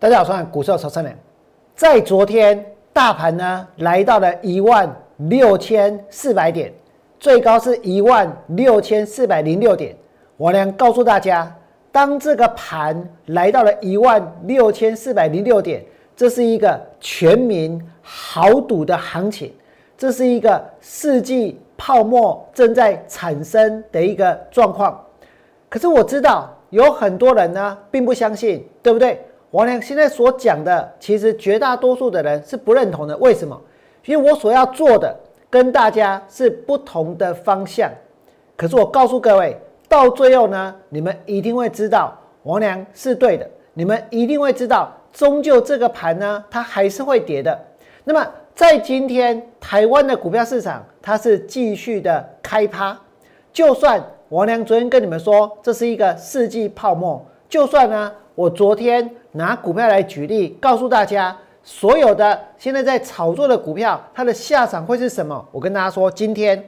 大家好，我是股市手三人。在昨天，大盘呢来到了一万六千四百点，最高是一万六千四百零六点。我呢告诉大家，当这个盘来到了一万六千四百零六点，这是一个全民豪赌的行情，这是一个世纪泡沫正在产生的一个状况。可是我知道有很多人呢并不相信，对不对？王良现在所讲的，其实绝大多数的人是不认同的。为什么？因为我所要做的跟大家是不同的方向。可是我告诉各位，到最后呢，你们一定会知道王良是对的。你们一定会知道，终究这个盘呢，它还是会跌的。那么在今天台湾的股票市场，它是继续的开趴。就算王良昨天跟你们说这是一个世纪泡沫，就算呢，我昨天。拿股票来举例，告诉大家，所有的现在在炒作的股票，它的下场会是什么？我跟大家说，今天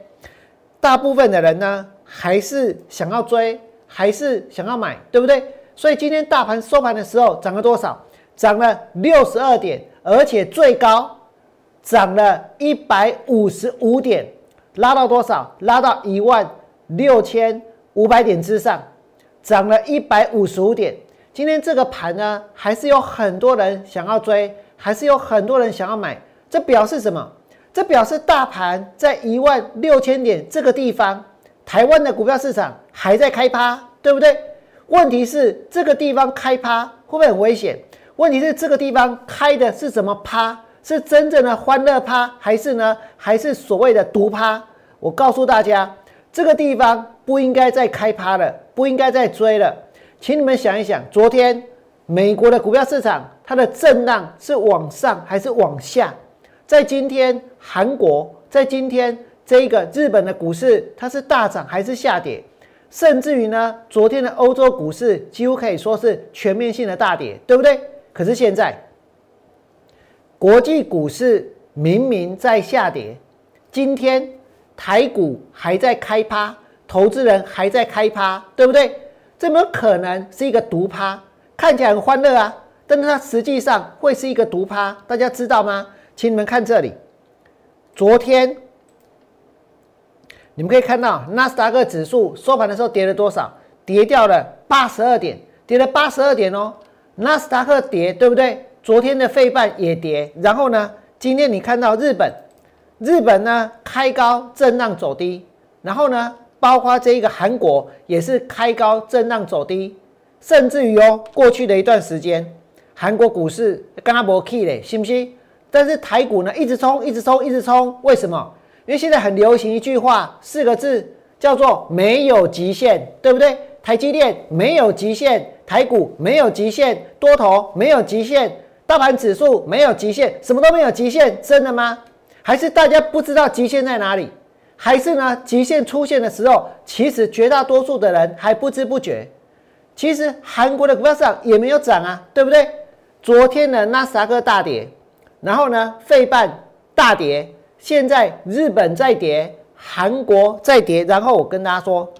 大部分的人呢，还是想要追，还是想要买，对不对？所以今天大盘收盘的时候涨了多少？涨了六十二点，而且最高涨了一百五十五点，拉到多少？拉到一万六千五百点之上，涨了一百五十五点。今天这个盘呢，还是有很多人想要追，还是有很多人想要买。这表示什么？这表示大盘在一万六千点这个地方，台湾的股票市场还在开趴，对不对？问题是这个地方开趴会不会很危险？问题是这个地方开的是什么趴？是真正的欢乐趴，还是呢？还是所谓的毒趴？我告诉大家，这个地方不应该再开趴了，不应该再追了。请你们想一想，昨天美国的股票市场它的震荡是往上还是往下？在今天韩国，在今天这一个日本的股市，它是大涨还是下跌？甚至于呢，昨天的欧洲股市几乎可以说是全面性的大跌，对不对？可是现在国际股市明明在下跌，今天台股还在开趴，投资人还在开趴，对不对？这么可能是一个毒趴，看起来很欢乐啊，但是它实际上会是一个毒趴，大家知道吗？请你们看这里，昨天你们可以看到纳斯达克指数收盘的时候跌了多少？跌掉了八十二点，跌了八十二点哦。纳斯达克跌，对不对？昨天的费半也跌，然后呢，今天你看到日本，日本呢开高震荡走低，然后呢？包括这一个韩国也是开高震荡走低，甚至于哦，过去的一段时间，韩国股市刚刚没 key 嘞，信不信？但是台股呢，一直冲，一直冲，一直冲，为什么？因为现在很流行一句话，四个字叫做没有极限，对不对？台积电没有极限，台股没有极限，多头没有极限，大盘指数没有极限，什么都没有极限，真的吗？还是大家不知道极限在哪里？还是呢？极限出现的时候，其实绝大多数的人还不知不觉。其实韩国的股票市场也没有涨啊，对不对？昨天的纳斯达克大跌，然后呢，费半大跌，现在日本在跌，韩国在跌。然后我跟大家说，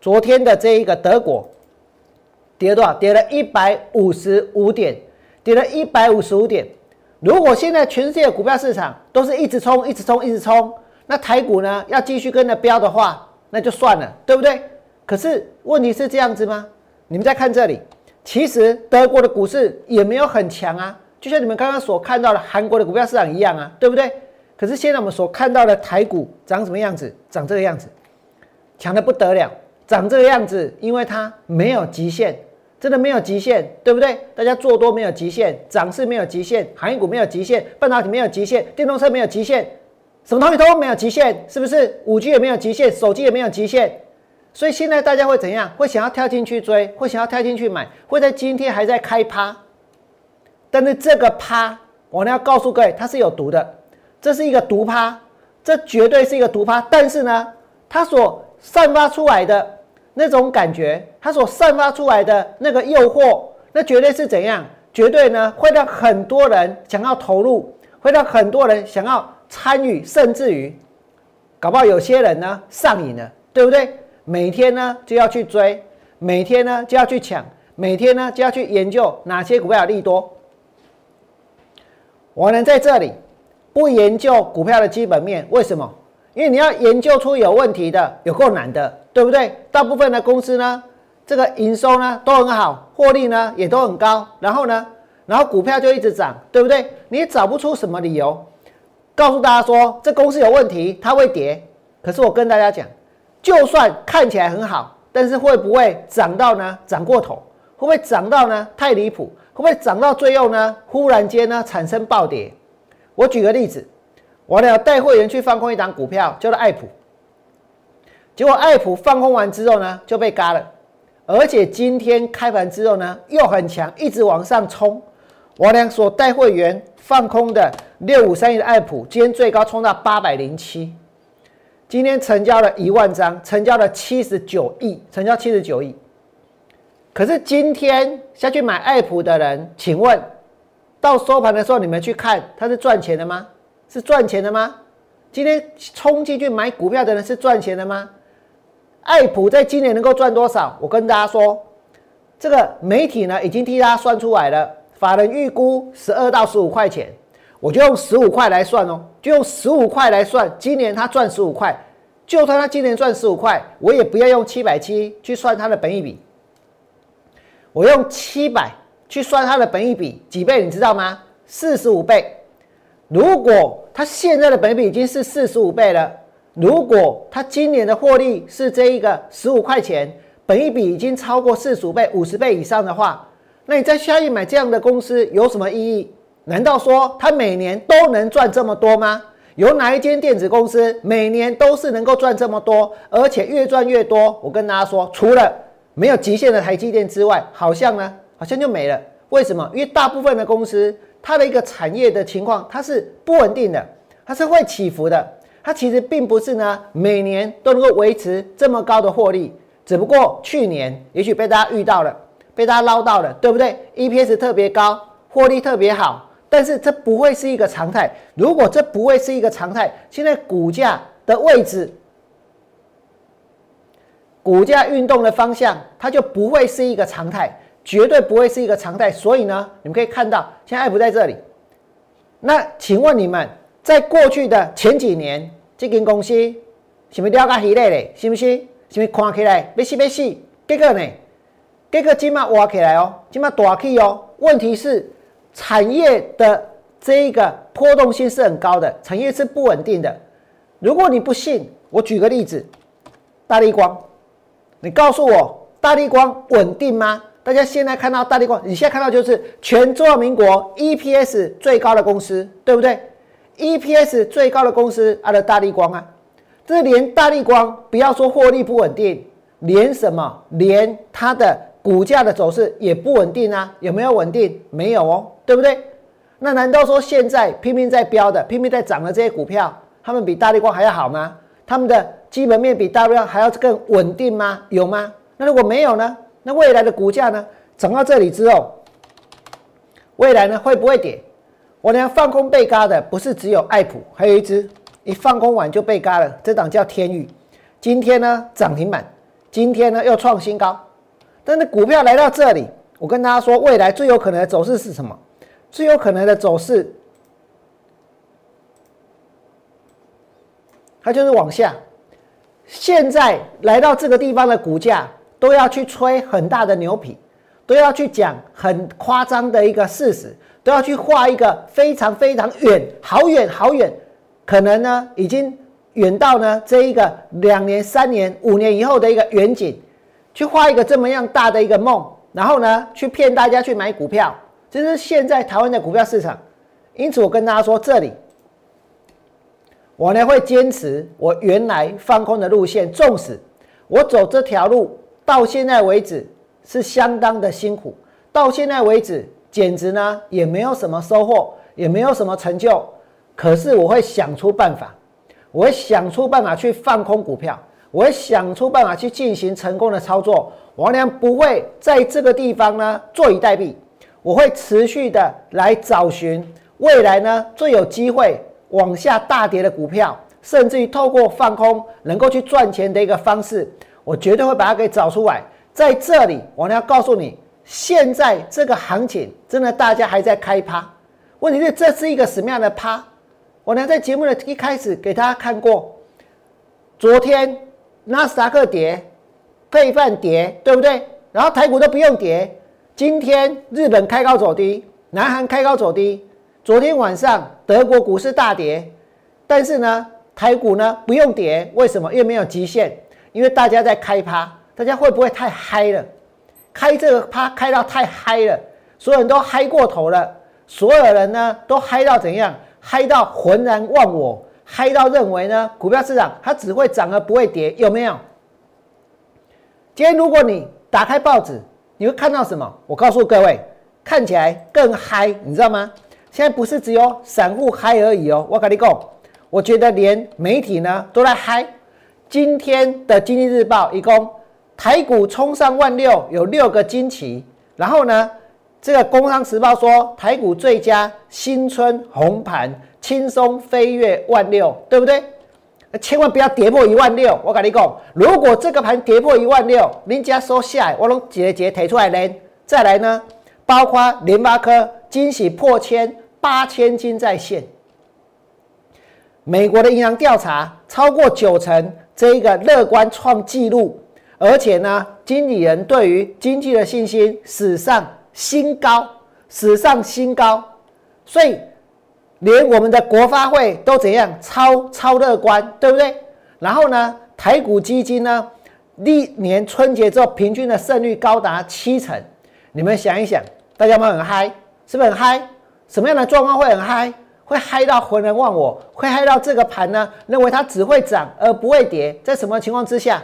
昨天的这一个德国跌多少？跌了一百五十五点，跌了一百五十五点。如果现在全世界股票市场都是一直冲，一直冲，一直冲。那台股呢？要继续跟着飙的话，那就算了，对不对？可是问题是这样子吗？你们再看这里，其实德国的股市也没有很强啊，就像你们刚刚所看到的韩国的股票市场一样啊，对不对？可是现在我们所看到的台股长什么样子？长这个样子，强的不得了，长这个样子，因为它没有极限，真的没有极限，对不对？大家做多没有极限，涨势没有极限，行业股没有极限，半导体没有极限，电动车没有极限。什么东西都没有极限，是不是？五 G 也没有极限，手机也没有极限，所以现在大家会怎样？会想要跳进去追，会想要跳进去买，会在今天还在开趴。但是这个趴，我呢要告诉各位，它是有毒的，这是一个毒趴，这绝对是一个毒趴。但是呢，它所散发出来的那种感觉，它所散发出来的那个诱惑，那绝对是怎样？绝对呢会让很多人想要投入，会让很多人想要。参与，甚至于，搞不好有些人呢上瘾了，对不对？每天呢就要去追，每天呢就要去抢，每天呢就要去研究哪些股票利多。我能在这里不研究股票的基本面，为什么？因为你要研究出有问题的，有够难的，对不对？大部分的公司呢，这个营收呢都很好，获利呢也都很高，然后呢，然后股票就一直涨，对不对？你也找不出什么理由告诉大家说这公司有问题，它会跌。可是我跟大家讲，就算看起来很好，但是会不会涨到呢？涨过头？会不会涨到呢？太离谱？会不会涨到最后呢？忽然间呢产生暴跌？我举个例子。我呢带会员去放空一档股票，叫做爱普。结果爱普放空完之后呢，就被嘎了，而且今天开盘之后呢，又很强，一直往上冲。我俩所带会员放空的六五三一的爱普，今天最高冲到八百零七，今天成交了一万张，成交了七十九亿，成交七十九亿。可是今天下去买爱普的人，请问到收盘的时候，你们去看，他是赚钱的吗？是赚钱的吗？今天冲进去买股票的人是赚钱的吗？爱普在今年能够赚多少？我跟大家说，这个媒体呢已经替他算出来了，法人预估十二到十五块钱，我就用十五块来算哦，就用十五块来算，今年他赚十五块，就算他今年赚十五块，我也不要用七百七去算他的本益比，我用七百去算他的本益比几倍？你知道吗？四十五倍。如果他现在的本比已经是四十五倍了，如果他今年的获利是这一个十五块钱，本一比已经超过四十五倍、五十倍以上的话，那你在下一买这样的公司有什么意义？难道说它每年都能赚这么多吗？有哪一间电子公司每年都是能够赚这么多，而且越赚越多？我跟大家说，除了没有极限的台积电之外，好像呢，好像就没了。为什么？因为大部分的公司。它的一个产业的情况，它是不稳定的，它是会起伏的。它其实并不是呢，每年都能够维持这么高的获利。只不过去年也许被大家遇到了，被大家捞到了，对不对？EPS 特别高，获利特别好。但是这不会是一个常态。如果这不会是一个常态，现在股价的位置、股价运动的方向，它就不会是一个常态。绝对不会是一个常态，所以呢，你们可以看到，现在爱普在这里。那请问你们，在过去的前几年，这间公司是不是掉个稀累嘞？是不是？是不是看起来要死要死？结果呢？结果今嘛挖起来哦，今嘛大起哦。问题是产业的这一个波动性是很高的，产业是不稳定的。如果你不信，我举个例子，大力光，你告诉我，大力光稳定吗？大家现在看到大力光，你现在看到就是全中华民国 EPS 最高的公司，对不对？EPS 最高的公司，它的大力光啊，这连大力光不要说获利不稳定，连什么，连它的股价的走势也不稳定啊？有没有稳定？没有哦，对不对？那难道说现在拼命在飙的、拼命在涨的这些股票，他们比大力光还要好吗？他们的基本面比大力光还要更稳定吗？有吗？那如果没有呢？那未来的股价呢？涨到这里之后，未来呢会不会跌？我呢放空被嘎的不是只有爱普，还有一只一放空完就被嘎了，这档叫天宇。今天呢涨停板，今天呢又创新高。但是股票来到这里，我跟大家说，未来最有可能的走势是什么？最有可能的走势，它就是往下。现在来到这个地方的股价。都要去吹很大的牛皮，都要去讲很夸张的一个事实，都要去画一个非常非常远、好远好远，可能呢已经远到呢这一个两年、三年、五年以后的一个远景，去画一个这么样大的一个梦，然后呢去骗大家去买股票，这是现在台湾的股票市场。因此，我跟大家说，这里我呢会坚持我原来放空的路线，纵使我走这条路。到现在为止是相当的辛苦，到现在为止简直呢也没有什么收获，也没有什么成就。可是我会想出办法，我会想出办法去放空股票，我会想出办法去进行成功的操作。王良不会在这个地方呢坐以待毙，我会持续的来找寻未来呢最有机会往下大跌的股票，甚至于透过放空能够去赚钱的一个方式。我绝对会把它给找出来。在这里，我要告诉你，现在这个行情真的大家还在开趴。问题是这是一个什么样的趴？我呢在节目的一开始给大家看过，昨天纳斯达克跌，配饭跌，对不对？然后台股都不用跌。今天日本开高走低，南韩开高走低。昨天晚上德国股市大跌，但是呢台股呢不用跌，为什么？因为没有极限，因为大家在开趴，大家会不会太嗨了？开这个趴开到太嗨了，所有人都嗨过头了。所有人呢都嗨到怎样？嗨到浑然忘我，嗨到认为呢股票市场它只会涨而不会跌，有没有？今天如果你打开报纸，你会看到什么？我告诉各位，看起来更嗨，你知道吗？现在不是只有散户嗨而已哦，我跟你讲，我觉得连媒体呢都在嗨。今天的经济日报一共台股冲上万六，有六个惊奇，然后呢？这个《工商时报》说台股最佳新春红盘，轻松飞跃万六，对不对？千万不要跌破一万六。我跟你讲，如果这个盘跌破一万六，人家说下，我拢节节提出来呢。再来呢，包括联发科惊喜破千，八千金在线。美国的银行调查超过九成，这一个乐观创纪录，而且呢，经理人对于经济的信心史上。新高，史上新高，所以连我们的国发会都怎样超超乐观，对不对？然后呢，台股基金呢，历年春节之后平均的胜率高达七成。你们想一想，大家有没有很嗨？是不是很嗨？什么样的状况会很嗨？会嗨到浑然忘我，会嗨到这个盘呢？认为它只会涨而不会跌，在什么情况之下？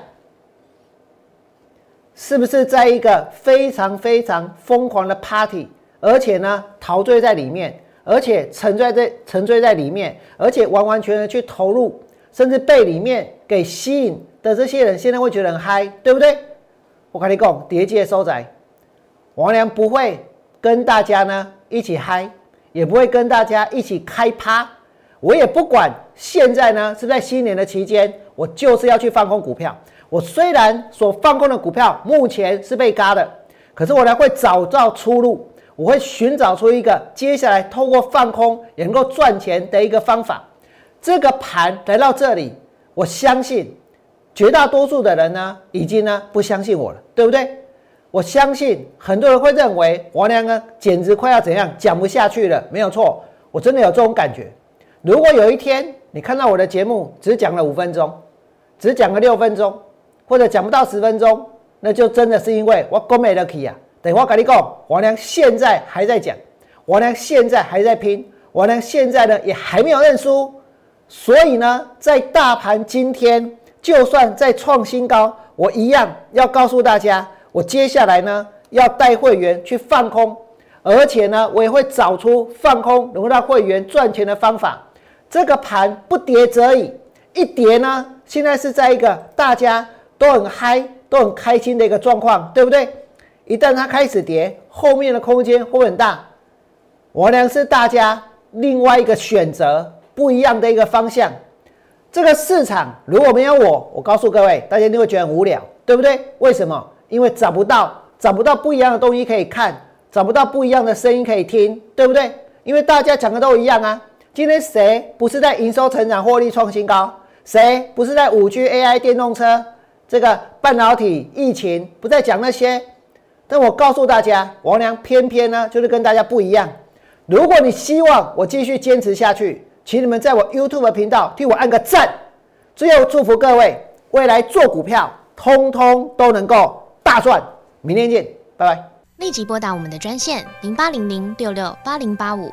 是不是在一个非常非常疯狂的 party，而且呢陶醉在里面，而且沉醉在沉醉在里面，而且完完全全去投入，甚至被里面给吸引的这些人，现在会觉得很嗨，对不对？我跟你讲，叠界收窄，王良不会跟大家呢一起嗨，也不会跟大家一起开趴，我也不管现在呢是在新年的期间，我就是要去放空股票。我虽然所放空的股票目前是被嘎的，可是我呢会找到出路，我会寻找出一个接下来透过放空也能够赚钱的一个方法。这个盘来到这里，我相信绝大多数的人呢已经呢不相信我了，对不对？我相信很多人会认为王良呢简直快要怎样讲不下去了，没有错，我真的有这种感觉。如果有一天你看到我的节目只讲了五分钟，只讲了六分钟。或者讲不到十分钟，那就真的是因为我够没得起啊！等我跟你讲，我呢现在还在讲，我呢现在还在拼，我呢现在呢也还没有认输。所以呢，在大盘今天就算再创新高，我一样要告诉大家，我接下来呢要带会员去放空，而且呢我也会找出放空能够让会员赚钱的方法。这个盘不跌则已，一跌呢，现在是在一个大家。都很嗨，都很开心的一个状况，对不对？一旦它开始跌，后面的空间会很大。我呢是大家另外一个选择，不一样的一个方向。这个市场如果没有我，我告诉各位，大家一定会觉得很无聊，对不对？为什么？因为找不到，找不到不一样的东西可以看，找不到不一样的声音可以听，对不对？因为大家讲的都一样啊。今天谁不是在营收成长、获利创新高？谁不是在五 G、AI、电动车？这个半导体疫情不再讲那些，但我告诉大家，王良偏偏呢就是跟大家不一样。如果你希望我继续坚持下去，请你们在我 YouTube 频道替我按个赞。最后祝福各位未来做股票，通通都能够大赚。明天见，拜拜。立即拨打我们的专线零八零零六六八零八五